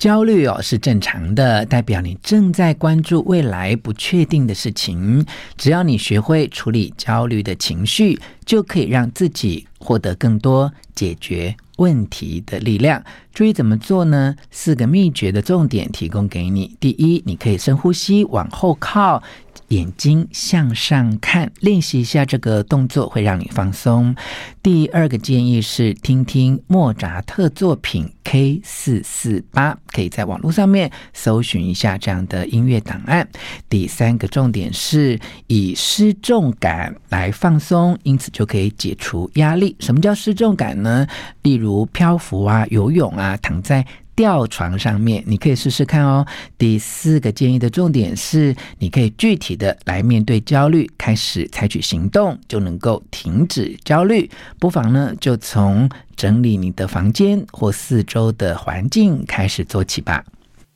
焦虑哦是正常的，代表你正在关注未来不确定的事情。只要你学会处理焦虑的情绪，就可以让自己获得更多解决问题的力量。注意怎么做呢？四个秘诀的重点提供给你。第一，你可以深呼吸，往后靠。眼睛向上看，练习一下这个动作会让你放松。第二个建议是听听莫扎特作品 K 四四八，可以在网络上面搜寻一下这样的音乐档案。第三个重点是以失重感来放松，因此就可以解除压力。什么叫失重感呢？例如漂浮啊、游泳啊、躺在。吊床上面，你可以试试看哦。第四个建议的重点是，你可以具体的来面对焦虑，开始采取行动，就能够停止焦虑。不妨呢，就从整理你的房间或四周的环境开始做起吧。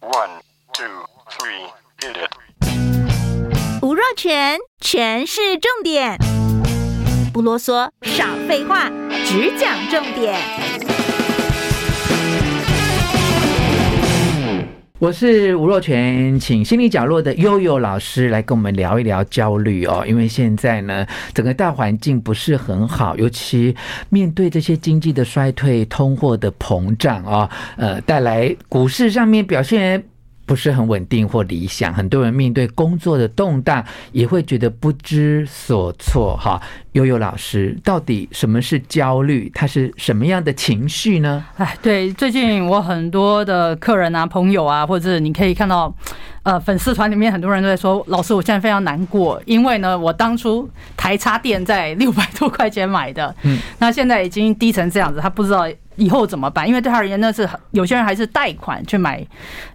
One, two, three, hit it. 吴若全，全是重点，不啰嗦，少废话，只讲重点。我是吴若全，请心理角落的悠悠老师来跟我们聊一聊焦虑哦。因为现在呢，整个大环境不是很好，尤其面对这些经济的衰退、通货的膨胀啊，呃，带来股市上面表现。不是很稳定或理想，很多人面对工作的动荡也会觉得不知所措。哈，悠悠老师，到底什么是焦虑？它是什么样的情绪呢？哎，对，最近我很多的客人啊、朋友啊，或者你可以看到，呃，粉丝团里面很多人都在说，老师，我现在非常难过，因为呢，我当初台插电在六百多块钱买的，嗯，那现在已经低成这样子，他不知道。以后怎么办？因为对他而言，那是有些人还是贷款去买，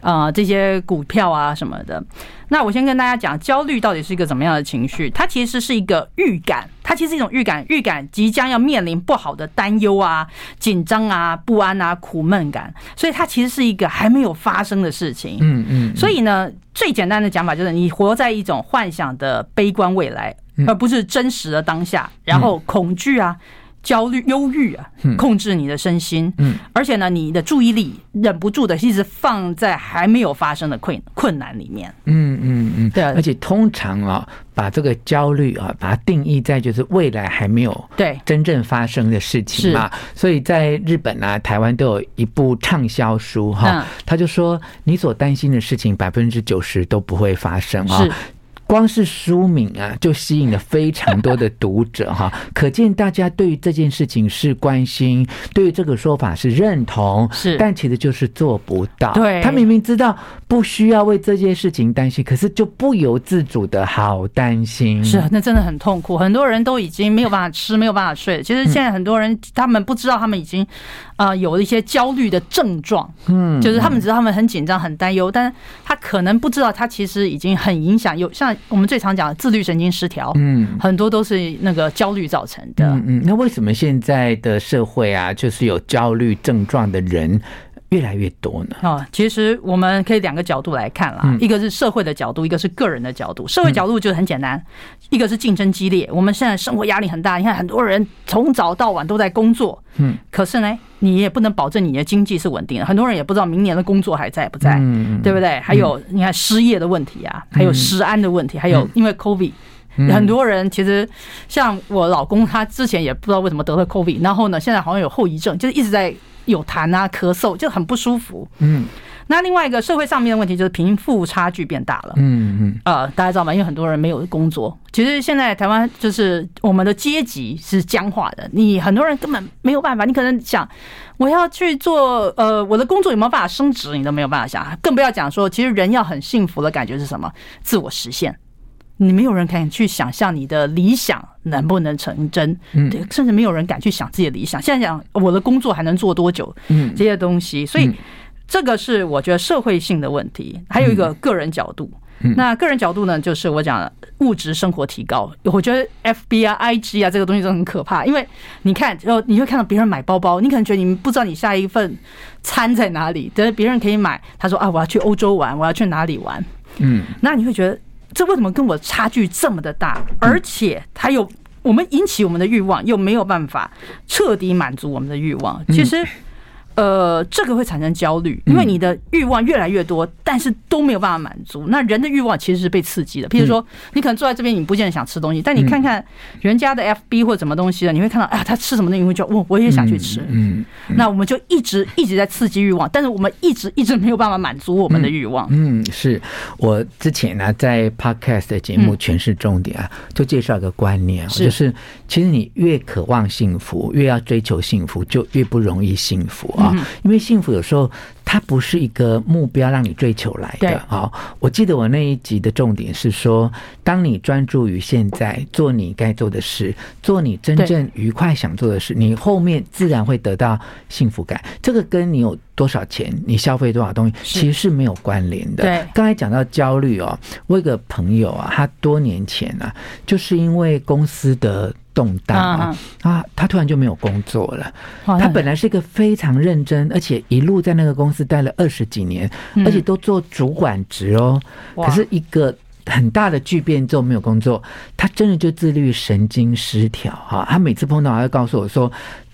呃，这些股票啊什么的。那我先跟大家讲，焦虑到底是一个怎么样的情绪？它其实是一个预感，它其实是一种预感，预感即将要面临不好的担忧啊、紧张啊、不安啊、苦闷感。所以它其实是一个还没有发生的事情。嗯嗯。所以呢，最简单的讲法就是，你活在一种幻想的悲观未来，而不是真实的当下。然后恐惧啊。焦虑、忧郁啊，控制你的身心，嗯，而且呢，你的注意力忍不住的一直放在还没有发生的困困难里面，嗯嗯嗯，对，而且通常啊，把这个焦虑啊，把它定义在就是未来还没有对。真正发生的事情嘛，所以在日本啊、台湾都有一部畅销书哈，他就说你所担心的事情百分之九十都不会发生啊。光是书名啊，就吸引了非常多的读者哈，可见大家对于这件事情是关心，对于这个说法是认同，是，但其实就是做不到。对，他明明知道不需要为这件事情担心，可是就不由自主的好担心。是，那真的很痛苦。很多人都已经没有办法吃，没有办法睡。其实现在很多人他们不知道，他们已经啊有了一些焦虑的症状，嗯，就是他们知道他们很紧张、很担忧，但是他可能不知道，他其实已经很影响，有像。我们最常讲的自律神经失调，嗯，很多都是那个焦虑造成的。嗯嗯，那为什么现在的社会啊，就是有焦虑症状的人越来越多呢？哦，其实我们可以两个角度来看啦，一个是社会的角度，一个是个人的角度。社会角度就很简单，一个是竞争激烈，我们现在生活压力很大，你看很多人从早到晚都在工作，嗯，可是呢，你也不能保证你的经济是稳定的，很多人也不知道明年的工作还在不在，嗯对不对？还有你看失业的问题啊，还有食安的问题，还有因为 COVID，很多人其实像我老公，他之前也不知道为什么得了 COVID，然后呢，现在好像有后遗症，就是一直在。有痰啊，咳嗽就很不舒服。嗯，那另外一个社会上面的问题就是贫富差距变大了。嗯嗯，呃，大家知道吗？因为很多人没有工作。其实现在台湾就是我们的阶级是僵化的，你很多人根本没有办法。你可能想我要去做，呃，我的工作有没有办法升职，你都没有办法想，更不要讲说，其实人要很幸福的感觉是什么？自我实现。你没有人敢去想象你的理想能不能成真，嗯，甚至没有人敢去想自己的理想。现在讲我的工作还能做多久，嗯，这些东西，所以这个是我觉得社会性的问题。还有一个个人角度，那个人角度呢，就是我讲物质生活提高。我觉得 FB 啊、IG 啊这个东西都很可怕，因为你看，然后你会看到别人买包包，你可能觉得你不知道你下一份餐在哪里，但是别人可以买，他说啊，我要去欧洲玩，我要去哪里玩，嗯，那你会觉得。这为什么跟我差距这么的大？而且他又我们引起我们的欲望，又没有办法彻底满足我们的欲望。其实，呃，这个会产生焦虑，因为你的欲望越来越多，但是都没有办法满足。那人的欲望其实是被刺激的。譬如说，你可能坐在这边，你不见得想吃东西，但你看看人家的 FB 或者什么东西的，你会看到，哎呀，他吃什么东西，你会觉得，我我也想去吃。嗯，那我们就一直一直在刺激欲望，但是我们一直一直没有办法满足我们的欲望。嗯，是我之前呢在 Podcast 的节目诠释重点啊，就介绍一个观念，就是其实你越渴望幸福，越要追求幸福，就越不容易幸福啊。因为幸福有时候它不是一个目标让你追求来的。好，我记得我那一集的重点是说，当你专注于现在，做你该做的事，做你真正愉快想做的事，你后面自然会得到幸福感。这个跟你有多少钱，你消费多少东西，其实是没有关联的。对，刚才讲到焦虑哦，我有个朋友啊，他多年前啊，就是因为公司的。动荡啊啊！他突然就没有工作了。他本来是一个非常认真，而且一路在那个公司待了二十几年，而且都做主管职哦。可是一个很大的巨变之后没有工作，他真的就自律神经失调哈。他每次碰到，他会告诉我说。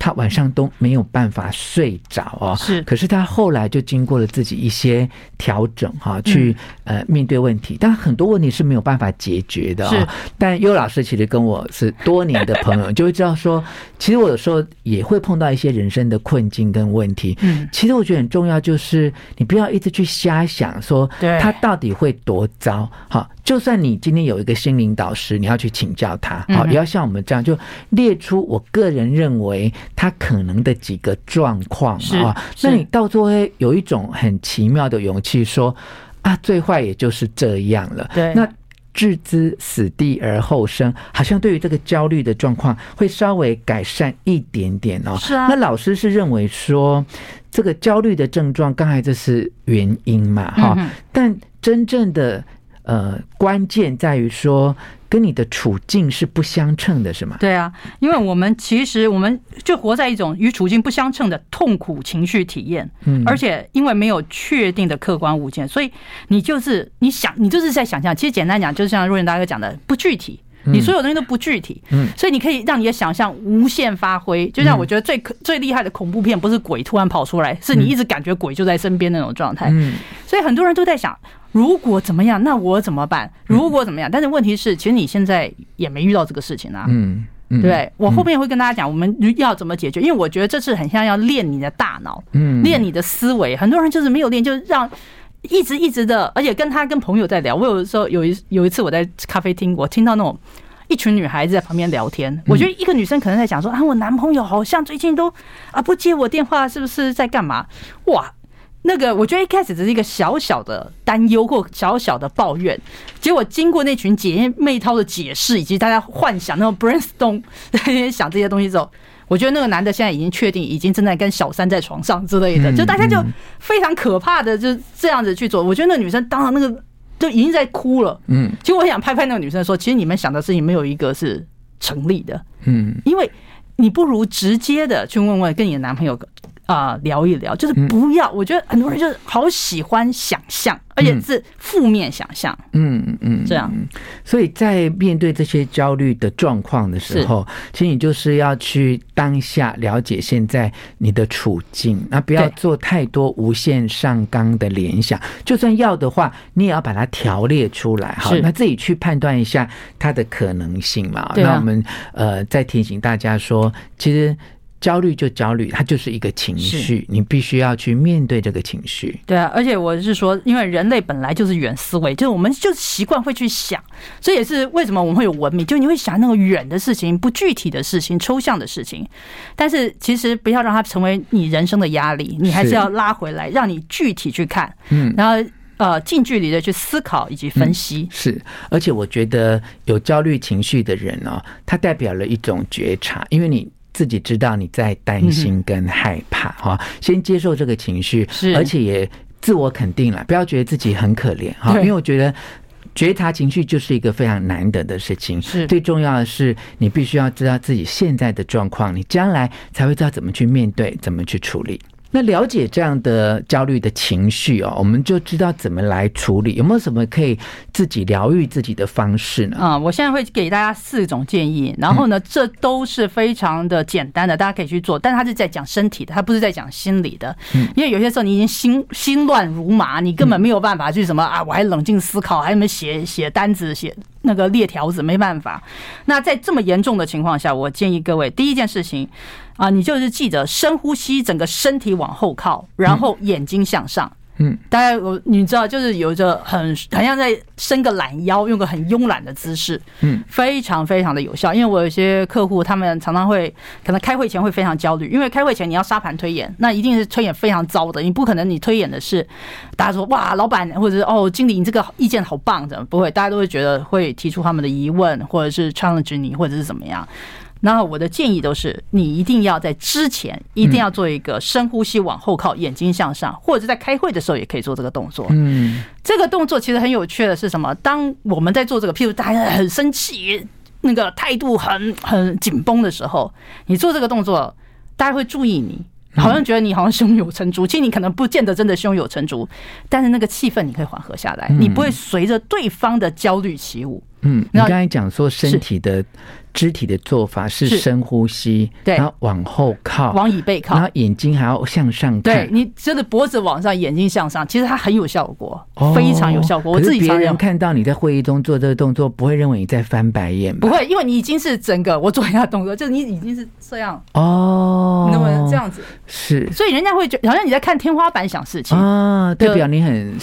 他晚上都没有办法睡着哦，是。可是他后来就经过了自己一些调整哈，去呃面对问题。但很多问题是没有办法解决的啊。但优老师其实跟我是多年的朋友，就会知道说，其实我有时候也会碰到一些人生的困境跟问题。嗯，其实我觉得很重要，就是你不要一直去瞎想说，他到底会多糟。好，就算你今天有一个心灵导师，你要去请教他，好，也要像我们这样，就列出我个人认为。他可能的几个状况啊，那你到最后有一种很奇妙的勇气，说啊，最坏也就是这样了。对，那置之死地而后生，好像对于这个焦虑的状况会稍微改善一点点哦。是啊，那老师是认为说，这个焦虑的症状，刚才这是原因嘛？哈，但真正的呃关键在于说。跟你的处境是不相称的，是吗？对啊，因为我们其实我们就活在一种与处境不相称的痛苦情绪体验，嗯，而且因为没有确定的客观物件，所以你就是你想，你就是在想象。其实简单讲，就像若云大哥讲的，不具体，你所有东西都不具体，嗯，所以你可以让你的想象无限发挥。就像我觉得最可最厉害的恐怖片，不是鬼突然跑出来，是你一直感觉鬼就在身边那种状态。嗯，所以很多人都在想。如果怎么样，那我怎么办？如果怎么样，但是问题是，其实你现在也没遇到这个事情啊。嗯，对？我后面会跟大家讲，我们要怎么解决，因为我觉得这是很像要练你的大脑，嗯，练你的思维。很多人就是没有练，就让一直一直的，而且跟他跟朋友在聊。我有的时候有一有一次我在咖啡厅，我听到那种一群女孩子在旁边聊天。我觉得一个女生可能在想说啊，我男朋友好像最近都啊不接我电话，是不是在干嘛？哇！那个，我觉得一开始只是一个小小的担忧或小小的抱怨，结果经过那群姐妹涛的解释，以及大家幻想那种 brainstorm 在那边想这些东西之后，我觉得那个男的现在已经确定，已经正在跟小三在床上之类的，就大家就非常可怕的就这样子去做。我觉得那女生当然那个就已经在哭了，嗯，其实我想拍拍那个女生说，其实你们想的事情没有一个是成立的，嗯，因为你不如直接的去问问跟你的男朋友。啊、呃，聊一聊，就是不要。我觉得很多人就是好喜欢想象，而且是负面想象。嗯嗯，这样。所以在面对这些焦虑的状况的时候，其实你就是要去当下了解现在你的处境，那不要做太多无限上纲的联想。就算要的话，你也要把它条列出来，好，那自己去判断一下它的可能性嘛。那我们呃再提醒大家说，其实。焦虑就焦虑，它就是一个情绪，你必须要去面对这个情绪。对啊，而且我是说，因为人类本来就是远思维，就是我们就习惯会去想，这也是为什么我们会有文明，就你会想那个远的事情、不具体的事情、抽象的事情。但是其实不要让它成为你人生的压力，你还是要拉回来，让你具体去看，嗯，然后呃近距离的去思考以及分析。嗯，是，而且我觉得有焦虑情绪的人呢，他代表了一种觉察，因为你。自己知道你在担心跟害怕哈，先接受这个情绪，是，而且也自我肯定了，不要觉得自己很可怜哈，因为我觉得觉察情绪就是一个非常难得的事情，是，最重要的是你必须要知道自己现在的状况，你将来才会知道怎么去面对，怎么去处理。那了解这样的焦虑的情绪哦，我们就知道怎么来处理。有没有什么可以自己疗愈自己的方式呢？啊、嗯，我现在会给大家四种建议，然后呢，这都是非常的简单的，大家可以去做。但是他是在讲身体的，他不是在讲心理的。嗯，因为有些时候你已经心心乱如麻，你根本没有办法去什么啊，我还冷静思考，还没写写单子，写那个列条子，没办法。那在这么严重的情况下，我建议各位第一件事情。啊，你就是记得深呼吸，整个身体往后靠，然后眼睛向上。嗯，大家我你知道，就是有着很很像在伸个懒腰，用个很慵懒的姿势。嗯，非常非常的有效。因为我有些客户，他们常常会可能开会前会非常焦虑，因为开会前你要沙盘推演，那一定是推演非常糟的。你不可能你推演的是大家说哇，老板或者是哦经理，你这个意见好棒，怎么不会？大家都会觉得会提出他们的疑问，或者是 challenge 你，或者是怎么样。然后我的建议都是，你一定要在之前一定要做一个深呼吸，往后靠，眼睛向上，或者是在开会的时候也可以做这个动作。嗯，这个动作其实很有趣的是什么？当我们在做这个，譬如大家很生气，那个态度很很紧绷的时候，你做这个动作，大家会注意你，好像觉得你好像胸有成竹，其实你可能不见得真的胸有成竹，但是那个气氛你可以缓和下来，你不会随着对方的焦虑起舞。嗯，你刚才讲说身体的。肢体的做法是深呼吸，对，然后往后靠，往椅背靠，然后眼睛还要向上看。对，你真的脖子往上，眼睛向上，其实它很有效果，非常有效果。我自己别人看到你在会议中做这个动作，不会认为你在翻白眼吧？不会，因为你已经是整个我做一下动作，就是你已经是这样。哦，那么这样子。是，所以人家会觉得好像你在看天花板想事情。啊，代表你很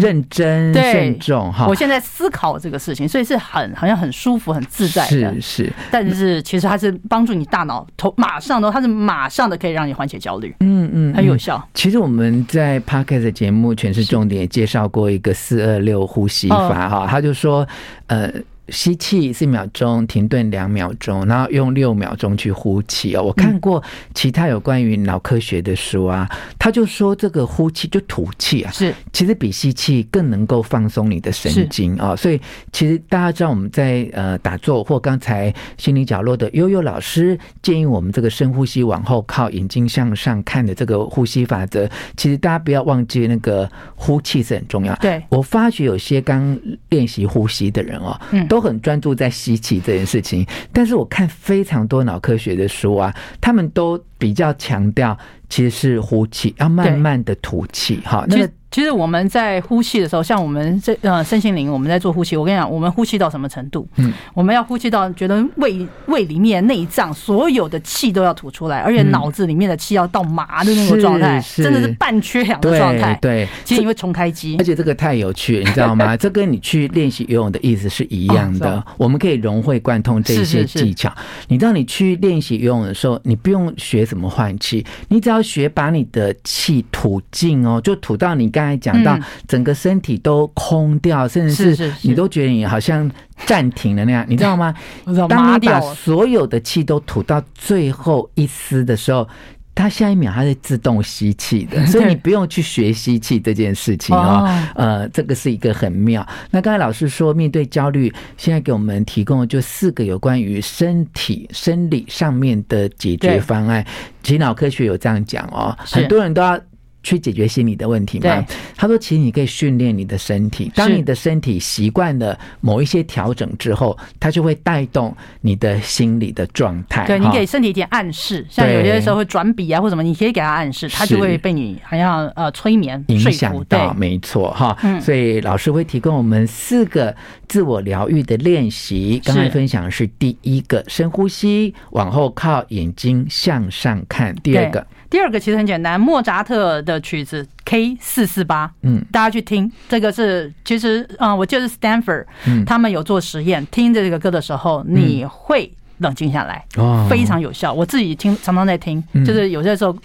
认真慎重哈。我现在思考这个事情，所以是很好像很舒服、很自在的，是是。但是其实它是帮助你大脑头马上都，它是马上的可以让你缓解焦虑，嗯嗯，很有效。其实我们在 Podcast 的节目全是重点介绍过一个四二六呼吸法哈，他就说呃。吸气四秒钟，停顿两秒钟，然后用六秒钟去呼气哦。我看过其他有关于脑科学的书啊，他就说这个呼气就吐气啊，是其实比吸气更能够放松你的神经啊。所以其实大家知道我们在呃打坐或刚才心灵角落的悠悠老师建议我们这个深呼吸往后靠，眼睛向上看的这个呼吸法则，其实大家不要忘记那个呼气是很重要。对，我发觉有些刚练习呼吸的人哦，嗯。都很专注在吸气这件事情，但是我看非常多脑科学的书啊，他们都比较强调其实是呼气，要慢慢的吐气。哈，那个。其实我们在呼气的时候，像我们这呃身心灵，我们在做呼吸。我跟你讲，我们呼气到什么程度？嗯，我们要呼气到觉得胃胃里面内脏所有的气都要吐出来，而且脑子里面的气要到麻的那种状态，真的是半缺氧的状态。对，其实你会重开机。而且这个太有趣了，你知道吗？这跟你去练习游泳的意思是一样的。我们可以融会贯通这些技巧。你知道，你去练习游泳的时候，你不用学怎么换气，你只要学把你的气吐尽哦，就吐到你刚才。讲到整个身体都空掉，甚至是你都觉得你好像暂停了那样，你知道吗？当你把所有的气都吐到最后一丝的时候，它下一秒它是自动吸气的，所以你不用去学吸气这件事情哦。呃，这个是一个很妙。那刚才老师说，面对焦虑，现在给我们提供的就四个有关于身体生理上面的解决方案。其实脑科学有这样讲哦，很多人都要。去解决心理的问题吗？他说，其实你可以训练你的身体，当你的身体习惯了某一些调整之后，它就会带动你的心理的状态。对，你给身体一点暗示，像有些时候会转笔啊或什么，你可以给他暗示，他就会被你好像呃催眠影响到。没错哈，所以老师会提供我们四个自我疗愈的练习。刚才分享的是第一个，深呼吸，往后靠，眼睛向上看。第二个。第二个其实很简单，莫扎特的曲子 K 四四八，嗯，大家去听，这个是其实啊，我记得是 Stanford，他们有做实验，听着这个歌的时候，你会冷静下来，非常有效。我自己听，常常在听，就是有些时候。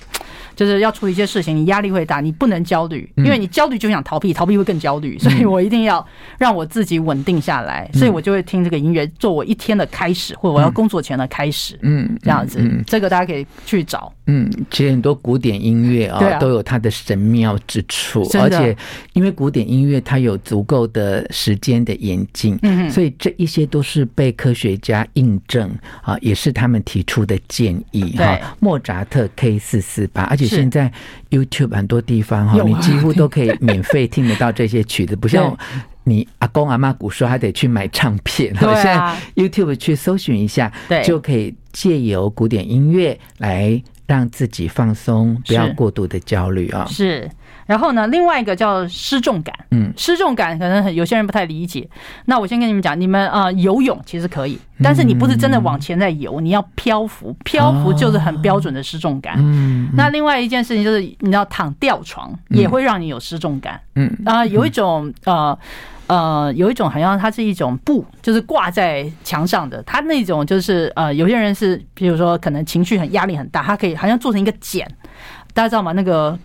就是要处理一些事情，你压力会大，你不能焦虑，因为你焦虑就想逃避，逃避会更焦虑，所以我一定要让我自己稳定下来，所以我就会听这个音乐做我一天的开始，或者我要工作前的开始，嗯，这样子，这个大家可以去找，嗯，其实很多古典音乐啊都有它的神妙之处，而且因为古典音乐它有足够的时间的演进，嗯，所以这一些都是被科学家印证啊，也是他们提出的建议哈。莫扎特 K 四四八，而且。且现在 YouTube 很多地方哈，你几乎都可以免费听得到这些曲子，不像你阿公阿妈古时候还得去买唱片。对啊 现在 YouTube 去搜寻一下，对就可以借由古典音乐来让自己放松，不要过度的焦虑啊。是。然后呢，另外一个叫失重感，嗯，失重感可能有些人不太理解。那我先跟你们讲，你们啊、呃、游泳其实可以，但是你不是真的往前在游，你要漂浮，漂浮就是很标准的失重感。嗯，那另外一件事情就是，你要躺吊床也会让你有失重感。嗯啊，有一种呃呃，有一种好像它是一种布，就是挂在墙上的。它那种就是呃，有些人是比如说可能情绪很压力很大，它可以好像做成一个茧，大家知道吗？那个。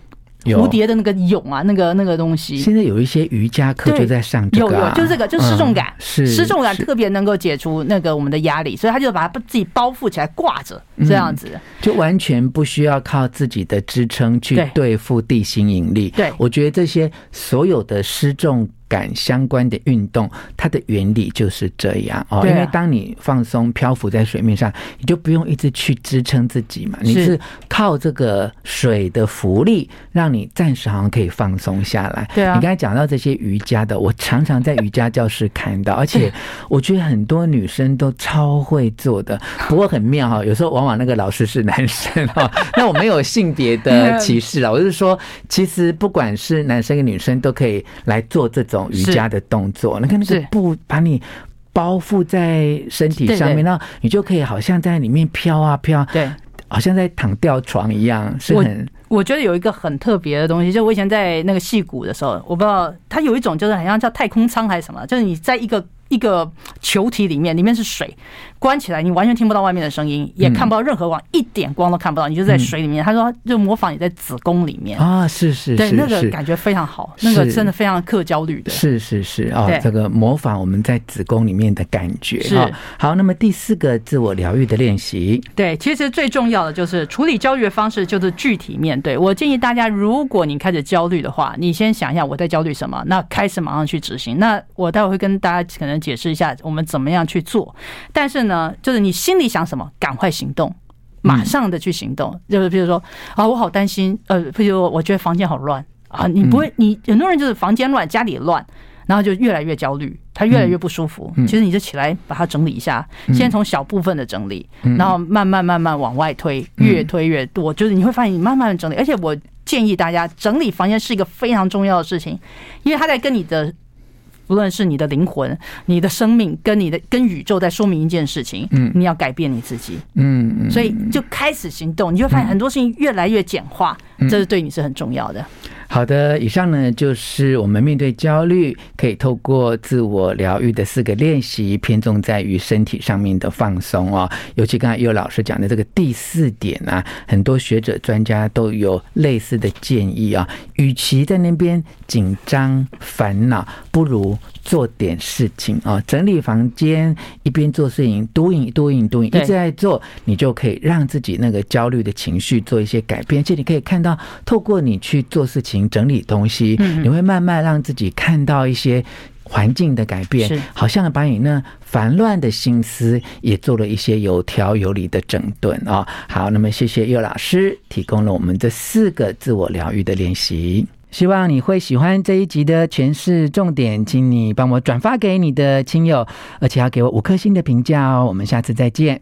蝴蝶的那个蛹啊，那个那个东西，现在有一些瑜伽课就在上这个、啊，有有，就是这个，就是失重感，嗯、是。失重感特别能够解除那个我们的压力，所以他就把它自己包覆起来挂着，这样子、嗯，就完全不需要靠自己的支撑去对付地心引力。对，我觉得这些所有的失重感相关的运动，它的原理就是这样哦。因为当你放松漂浮在水面上，你就不用一直去支撑自己嘛，你是靠这个水的浮力，让你暂时好像可以放松下来。对啊，你刚才讲到这些瑜伽的，我常常在瑜伽教室看到，而且我觉得很多女生都超会做的。不过很妙哈，有时候往往那个老师是男生哈，那我没有性别的歧视了，我是说，其实不管是男生跟女生都可以来做这种。瑜伽的动作，你看那个布把你包覆在身体上面，然后你就可以好像在里面飘啊飘，对，好像在躺吊床一样，是很。我觉得有一个很特别的东西，就我以前在那个戏谷的时候，我不知道它有一种就是好像叫太空舱还是什么，就是你在一个。一个球体里面，里面是水，关起来，你完全听不到外面的声音，也看不到任何光，一点光都看不到，你就在水里面。他说，就模仿你在子宫里面啊，是是，对，那个感觉非常好，那个真的非常克焦虑的，是是是啊，这个模仿我们在子宫里面的感觉是好。那么第四个自我疗愈的练习，对，其实最重要的就是处理焦虑的方式，就是具体面对。我建议大家，如果你开始焦虑的话，你先想一下我在焦虑什么，那开始马上去执行。那我待会会跟大家可能。解释一下我们怎么样去做，但是呢，就是你心里想什么，赶快行动，马上的去行动。就是比如说啊，我好担心，呃，比如我觉得房间好乱啊，你不会，你很多人就是房间乱，家里乱，然后就越来越焦虑，他越来越不舒服。其实你就起来把它整理一下，先从小部分的整理，然后慢慢慢慢往外推，越推越多，就是你会发现你慢慢的整理。而且我建议大家整理房间是一个非常重要的事情，因为它在跟你的。不论是你的灵魂、你的生命，跟你的跟宇宙在说明一件事情，嗯，你要改变你自己，嗯，所以就开始行动，你就会发现很多事情越来越简化，这是对你是很重要的。好的，以上呢就是我们面对焦虑可以透过自我疗愈的四个练习，偏重在于身体上面的放松哦。尤其刚才有老师讲的这个第四点啊，很多学者专家都有类似的建议啊。与其在那边紧张烦恼，不如做点事情啊，整理房间，一边做事情，doing doing doing，一直在做，你就可以让自己那个焦虑的情绪做一些改变。而且你可以看到，透过你去做事情、整理东西，你会慢慢让自己看到一些环境的改变，好像把你那烦乱的心思也做了一些有条有理的整顿啊。好，那么谢谢佑老师提供了我们这四个自我疗愈的练习。希望你会喜欢这一集的诠释重点，请你帮我转发给你的亲友，而且要给我五颗星的评价哦。我们下次再见。